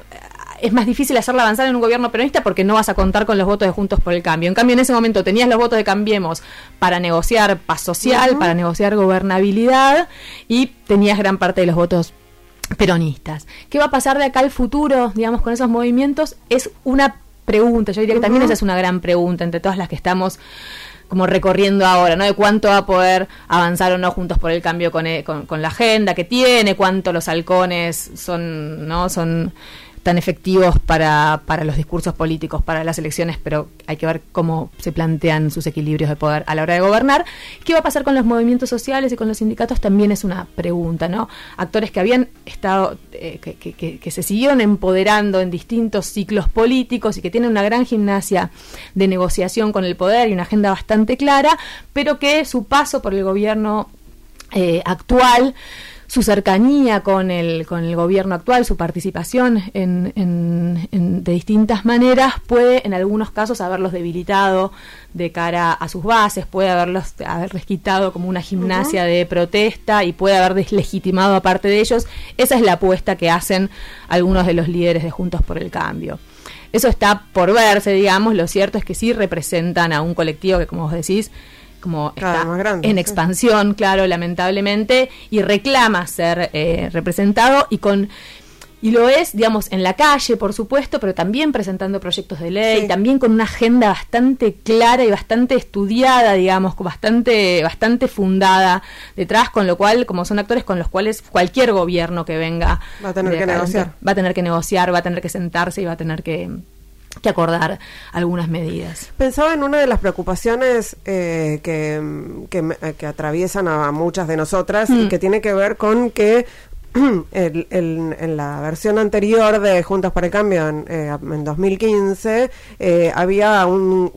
Speaker 3: es más difícil hacerla avanzar en un gobierno peronista porque no vas a contar con los votos de Juntos por el Cambio. En cambio, en ese momento tenías los votos de Cambiemos para negociar paz social, para negociar gobernabilidad y tenías gran parte de los votos peronistas. ¿Qué va a pasar de acá al futuro, digamos, con esos movimientos? Es una pregunta, yo diría que también esa es una gran pregunta entre todas las que estamos como recorriendo ahora, ¿no? De cuánto va a poder avanzar o no juntos por el cambio con, eh, con, con la agenda que tiene, cuánto los halcones son, ¿no? Son tan efectivos para, para los discursos políticos, para las elecciones, pero hay que ver cómo se plantean sus equilibrios de poder a la hora de gobernar. ¿Qué va a pasar con los movimientos sociales y con los sindicatos? También es una pregunta, ¿no? Actores que habían estado, eh, que, que, que, se siguieron empoderando en distintos ciclos políticos y que tienen una gran gimnasia de negociación con el poder y una agenda bastante clara, pero que su paso por el gobierno eh, actual su cercanía con el, con el gobierno actual, su participación en, en, de distintas maneras, puede en algunos casos haberlos debilitado de cara a sus bases, puede haberlos haberles quitado como una gimnasia de protesta y puede haber deslegitimado a parte de ellos. Esa es la apuesta que hacen algunos de los líderes de Juntos por el Cambio. Eso está por verse, digamos, lo cierto es que sí representan a un colectivo que, como vos decís, como está en expansión, claro, lamentablemente, y reclama ser eh, representado y con y lo es, digamos, en la calle, por supuesto, pero también presentando proyectos de ley, también con una agenda bastante clara y bastante estudiada, digamos, bastante, bastante fundada detrás, con lo cual, como son actores con los cuales cualquier gobierno que venga
Speaker 2: va a tener que negociar.
Speaker 3: Va a tener que negociar, va a tener que sentarse y va a tener que que acordar algunas medidas.
Speaker 2: Pensaba en una de las preocupaciones eh, que, que, atraviesan a muchas de nosotras y mm. que tiene que ver con que el, en la versión anterior de Juntos por el Cambio, en, eh, en 2015, eh, había un,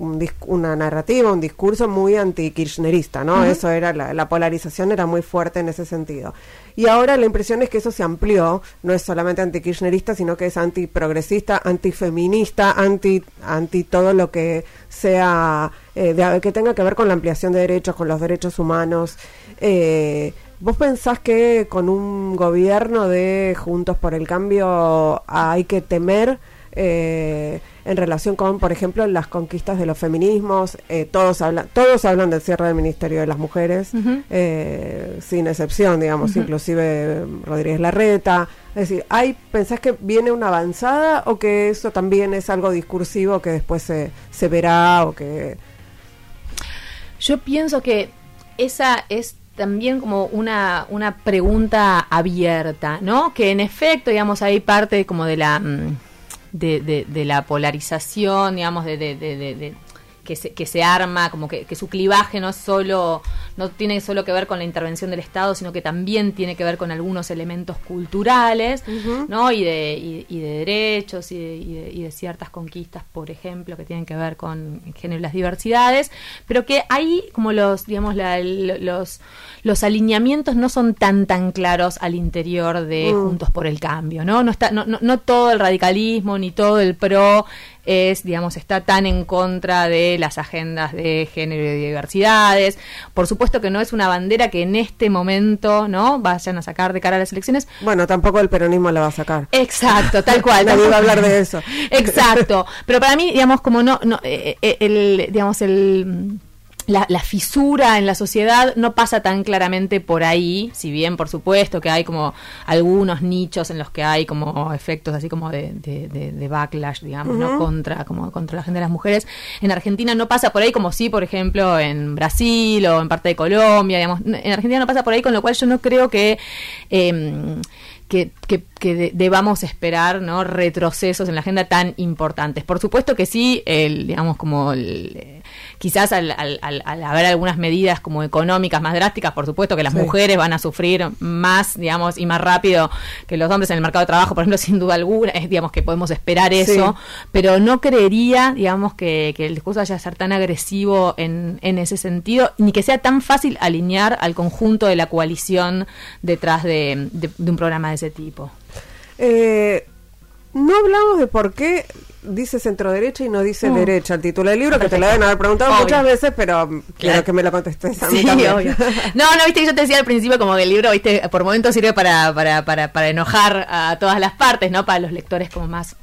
Speaker 2: una narrativa, un discurso muy anti-kirchnerista, ¿no? Eso era, la, la, polarización era muy fuerte en ese sentido. Y ahora la impresión es que eso se amplió, no es solamente anti-kirchnerista, sino que es anti-progresista, anti-feminista, anti, anti todo lo que sea, eh, que tenga que ver con la ampliación de derechos, con los derechos humanos. Eh, ¿Vos pensás que con un gobierno de Juntos por el Cambio hay que temer eh, en relación con, por ejemplo, las conquistas de los feminismos? Eh, todos hablan, todos hablan del cierre del Ministerio de las Mujeres, eh, sin excepción, digamos, inclusive Rodríguez Larreta. Es decir, ¿hay, ¿pensás que viene una avanzada o que eso también es algo discursivo que después se, se verá o que...
Speaker 3: Yo pienso que esa es también como una, una pregunta abierta, ¿no? Que en efecto, digamos, hay parte como de la, mm, de, de, la polarización, digamos, de, de que se, que se arma, como que, que, su clivaje no es solo, no tiene solo que ver con la intervención del Estado, sino que también tiene que ver con algunos elementos culturales, ¿no? Y de, y, de derechos y de, y de, ciertas conquistas, por ejemplo, que tienen que ver con el género y las diversidades, pero que hay como los, digamos, los, los alineamientos no son tan tan claros al interior de mm. Juntos por el Cambio, ¿no? No, está, no, no, no todo el radicalismo ni todo el pro es, digamos, está tan en contra de las agendas de género y diversidades. Por supuesto que no es una bandera que en este momento, ¿no? Vayan a sacar de cara a las elecciones.
Speaker 2: Bueno, tampoco el peronismo la va a sacar.
Speaker 3: Exacto, tal cual.
Speaker 2: Nadie va a hablar de eso.
Speaker 3: Exacto. Pero para mí, digamos, como no, no eh, eh, el, digamos, el la, fisura en la sociedad no pasa tan claramente por ahí, si bien por supuesto que hay como algunos nichos en los que hay como efectos así como de, de, backlash, digamos, ¿no? contra, como contra la gente de las mujeres. En Argentina no pasa por ahí como sí, por ejemplo, en Brasil o en parte de Colombia, digamos. En Argentina no pasa por ahí, con lo cual yo no creo que em, que, que, debamos esperar no retrocesos en la agenda tan importantes. Por supuesto que sí, el, digamos como el, quizás al, al, al, haber algunas medidas como económicas más drásticas, por supuesto que las mujeres van a sufrir más, digamos, y más rápido que los hombres en el mercado de trabajo, por ejemplo, sin duda alguna, es, digamos, que podemos esperar eso, pero no creería, digamos, que, el discurso vaya a ser tan agresivo en, en ese sentido, ni que sea tan fácil alinear al conjunto de la coalición detrás de, un programa de ese tipo.
Speaker 2: Eh, no hablamos de por qué dice centro derecha y no dice mm. derecha el título del libro, que te lo deben haber preguntado muchas veces, pero quiero que me lo contestes a mí también.
Speaker 3: No, no, viste, yo te decía al principio como que el libro, viste, por momentos sirve para, para, para, para enojar a todas las partes, ¿no? Para los lectores como más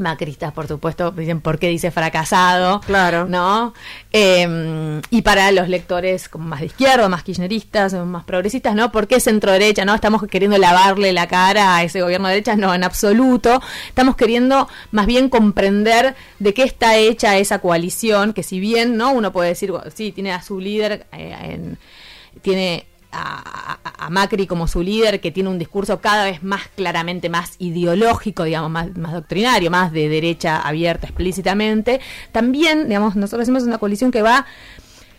Speaker 3: macristas, por supuesto, dicen por qué dice fracasado,
Speaker 2: claro,
Speaker 3: ¿no? Em, y para los lectores como más de izquierda, más kirchneristas, más progresistas, ¿no? ¿Por qué centro derecha? ¿No? Estamos queriendo lavarle la cara a ese gobierno de derecha, no, en absoluto. Estamos queriendo más bien comprender de qué está hecha esa coalición, que si bien, ¿no? Uno puede decir, sí, tiene a su líder eh, en, tiene a, Macri como su líder, que tiene un discurso cada vez más claramente más ideológico, digamos, más, más doctrinario, más de derecha abierta explícitamente, también, digamos, nosotros hacemos una coalición que va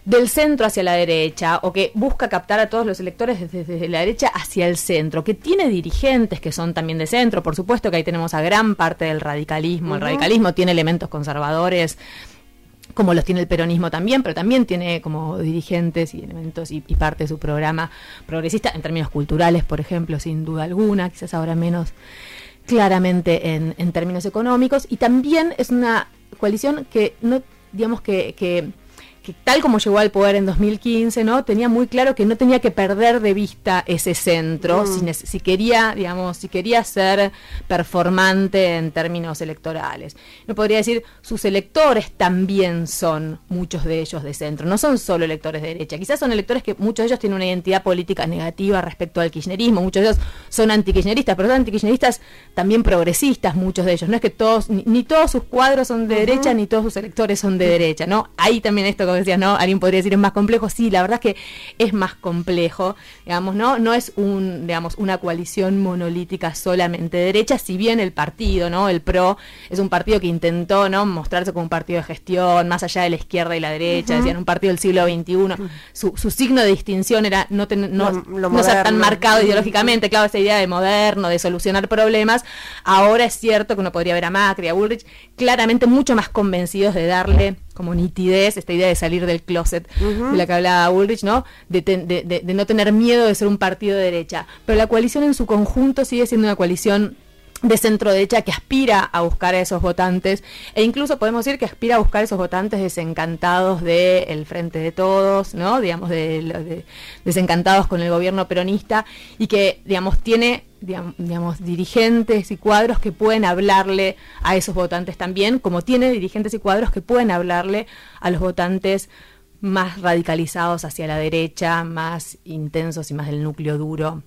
Speaker 3: del centro hacia la derecha o que busca captar a todos los electores desde, desde, la derecha hacia el centro, que tiene dirigentes que son también de centro, por supuesto que ahí tenemos a gran parte del radicalismo, el radicalismo tiene elementos conservadores como los tiene el peronismo también, pero también tiene como dirigentes y elementos y, parte de su programa progresista en términos culturales, por ejemplo, sin duda alguna, quizás ahora menos claramente en, en términos económicos, y también es una coalición que no, digamos que, que que tal como llegó al poder en 2015, ¿no? Tenía muy claro que no tenía que perder de vista ese centro mm. si, quería, digamos, si quería ser performante en términos electorales. No podría decir sus electores también son muchos de ellos de centro, no son solo electores de derecha, quizás son electores que muchos de ellos tienen una identidad política negativa respecto al kirchnerismo, muchos de ellos son antikirchneristas, pero son antikirchneristas también progresistas, muchos de ellos. No es que todos ni, todos sus cuadros son de derecha ni todos sus electores son de derecha, ¿no? Hay también esto decías, ¿no? Alguien podría decir es más complejo. Sí, la verdad es que es más complejo, digamos, ¿no? No es un, digamos, una coalición monolítica solamente derecha, si bien el partido, ¿no? El PRO es un partido que intentó, ¿no? Mostrarse como un partido de gestión, más allá de la izquierda y la derecha, decían, un partido del siglo XXI. Su, su signo de distinción era no, no, ser tan marcado ideológicamente, claro, esa idea de moderno, de solucionar problemas. Ahora es cierto que uno podría ver a Macri, a Bullrich, claramente mucho más convencidos de darle como nitidez, esta idea de salir del closet de la que hablaba Ulrich, ¿no? De, no tener miedo de ser un partido de derecha. Pero la coalición en su conjunto sigue siendo una coalición de centro derecha que aspira a buscar a esos votantes e incluso podemos decir que aspira a buscar a esos votantes desencantados del frente de todos, ¿no? Digamos de, desencantados con el gobierno peronista y que digamos tiene digamos, dirigentes y cuadros que pueden hablarle a esos votantes también, como tiene dirigentes y cuadros que pueden hablarle a los votantes más radicalizados hacia la derecha, más intensos y más del núcleo duro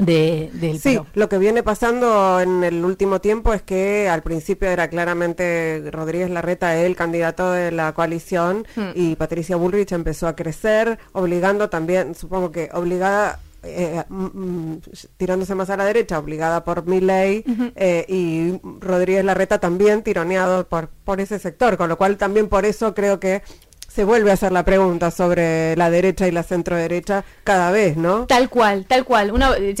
Speaker 3: de, del
Speaker 2: Sí, lo que viene pasando en el último tiempo es que al principio era claramente Rodríguez Larreta el candidato de la coalición hmm. y Patricia Bullrich empezó a crecer, obligando también, supongo que obligada eh, mm, mm, tirándose más a la derecha, obligada por mi ley, eh, y Rodríguez Larreta también tironeado por, por ese sector, con lo cual también por eso creo que se vuelve a hacer la pregunta sobre la derecha y la centro derecha cada vez, ¿no?
Speaker 3: Tal cual, tal cual. Uno, eh,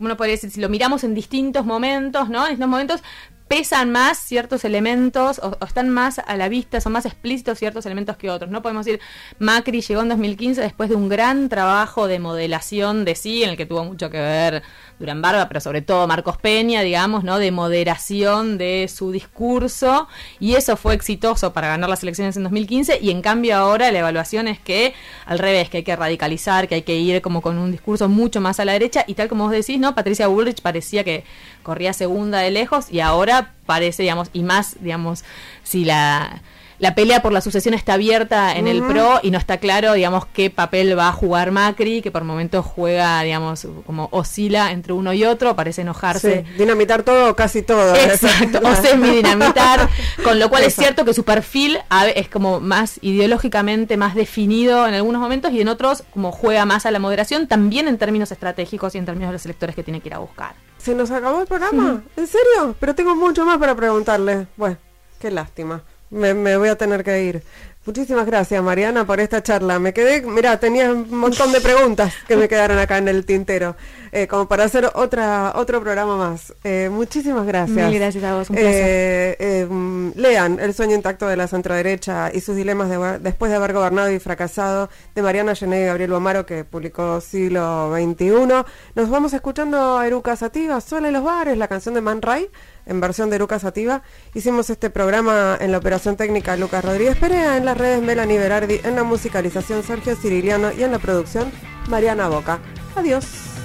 Speaker 3: uno podría decir, si lo miramos en distintos momentos, ¿no? En estos momentos pesan más ciertos elementos o, están más a la vista, son más explícitos ciertos elementos que otros. No podemos decir, Macri llegó en 2015 después de un gran trabajo de modelación de sí, en el que tuvo mucho que ver Durán Barba, pero sobre todo Marcos Peña, digamos, ¿no? De moderación de su discurso, y eso fue exitoso para ganar las elecciones en 2015, y en cambio ahora la evaluación es que, al revés, que hay que radicalizar, que hay que ir como con un discurso mucho más a la derecha, y tal como vos decís, ¿no? Patricia Bullrich parecía que corría segunda de lejos, y ahora parece, digamos, y más, digamos, si la la pelea por la sucesión está abierta en el PRO y no está claro, digamos, qué papel va a jugar Macri, que por momentos juega, digamos, como oscila entre uno y otro, parece enojarse.
Speaker 2: dinamitar todo, casi todo.
Speaker 3: Exacto, o semi-dinamitar, con lo cual es cierto que su perfil es como más ideológicamente más definido en algunos momentos y en otros como juega más a la moderación, también en términos estratégicos y en términos de los electores que tiene que ir a buscar.
Speaker 2: ¿Se nos acabó el programa? ¿En serio? Pero tengo mucho más para preguntarle. Bueno, qué lástima. Me, voy a tener que ir. Muchísimas gracias, Mariana, por esta charla. Me quedé, mira, tenía un montón de preguntas que me quedaron acá en el tintero, eh, como para hacer otra otro programa más. Eh, muchísimas gracias.
Speaker 3: Mil gracias a vos, un placer.
Speaker 2: Eh, mm, lean El sueño intacto de la centroderecha y sus dilemas después de haber gobernado y fracasado, de Mariana Gené y Gabriel Bomaro, que publicó Siglo XXI. Nos vamos escuchando a Eruca Sativa, Sola en los bares, la canción de Man Ray en versión de Lucas Sativa. Hicimos este programa en la operación técnica Lucas Rodríguez Perea, en las redes Melanie Berardi, en la musicalización Sergio Ciriliano y en la producción Mariana Boca. Adiós.